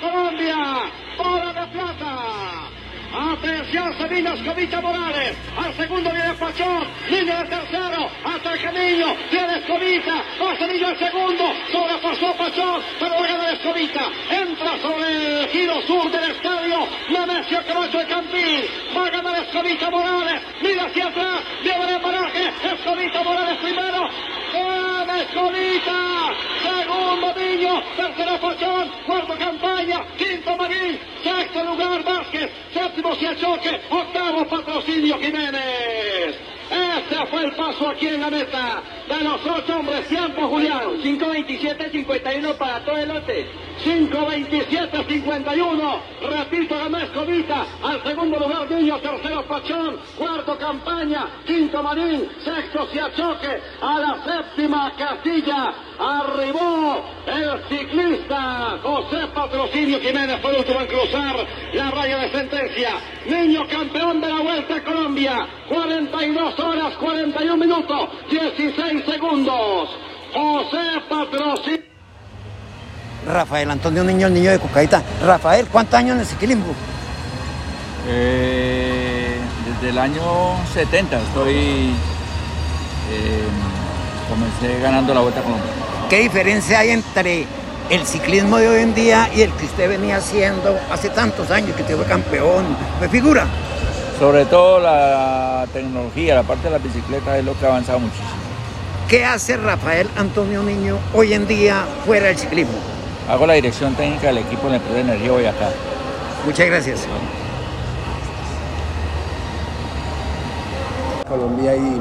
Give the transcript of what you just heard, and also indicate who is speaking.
Speaker 1: Colombia, bola de plata. Atención, Sevilla Escobita Morales. Al segundo viene Pachón. Niño de tercero. Hasta el camino. Viene Escobita. Va Sevilla al segundo. Sobrepasó Pachón. Pero va a ganar Escobita. Entra sobre el giro sur del estadio. Nemesio Camacho de Campín. Va a ganar Escobita Morales. Mira hacia atrás. Viene el paraje. Escobita Morales primero. ¡Gana Escobita! Tercero Pachón. Cuarto Campaña. Quinto Maguín. Sexto lugar Vázquez. Séptimo choque, octavo patrocinio Jiménez. Este fue el paso aquí en la meta de los ocho hombres. Tiempo, Julián.
Speaker 2: 5.27.51 para todo el lote.
Speaker 1: 5.27.51. Repito, ganó Escobita. Al segundo lugar, Niño. Tercero, Pachón. Cuarto, Campaña. Quinto, Marín. Sexto, Siachoque. A la séptima casilla. Arribó el ciclista José Patrocinio Jiménez. Fue el último en cruzar la raya de sentencia. Niño campeón de la Vuelta a Colombia. 42 horas, 41 minutos, 16 segundos. José Patrocinio.
Speaker 3: Rafael Antonio Niño, el niño de Cucaita. Rafael, ¿cuántos años en el ciclismo?
Speaker 4: Eh, desde el año 70 estoy. eh, comencé ganando la Vuelta a Colombia.
Speaker 3: ¿Qué diferencia hay entre el ciclismo de hoy en día y el que usted venía haciendo hace tantos años, que usted fue campeón, fue figura?
Speaker 4: Sobre todo la tecnología, la parte de la bicicleta es lo que ha avanzado muchísimo.
Speaker 3: ¿Qué hace Rafael Antonio Niño hoy en día fuera del ciclismo?
Speaker 4: Hago la dirección técnica del equipo de la empresa de energía Boyacá.
Speaker 3: Muchas gracias.
Speaker 5: Colombia y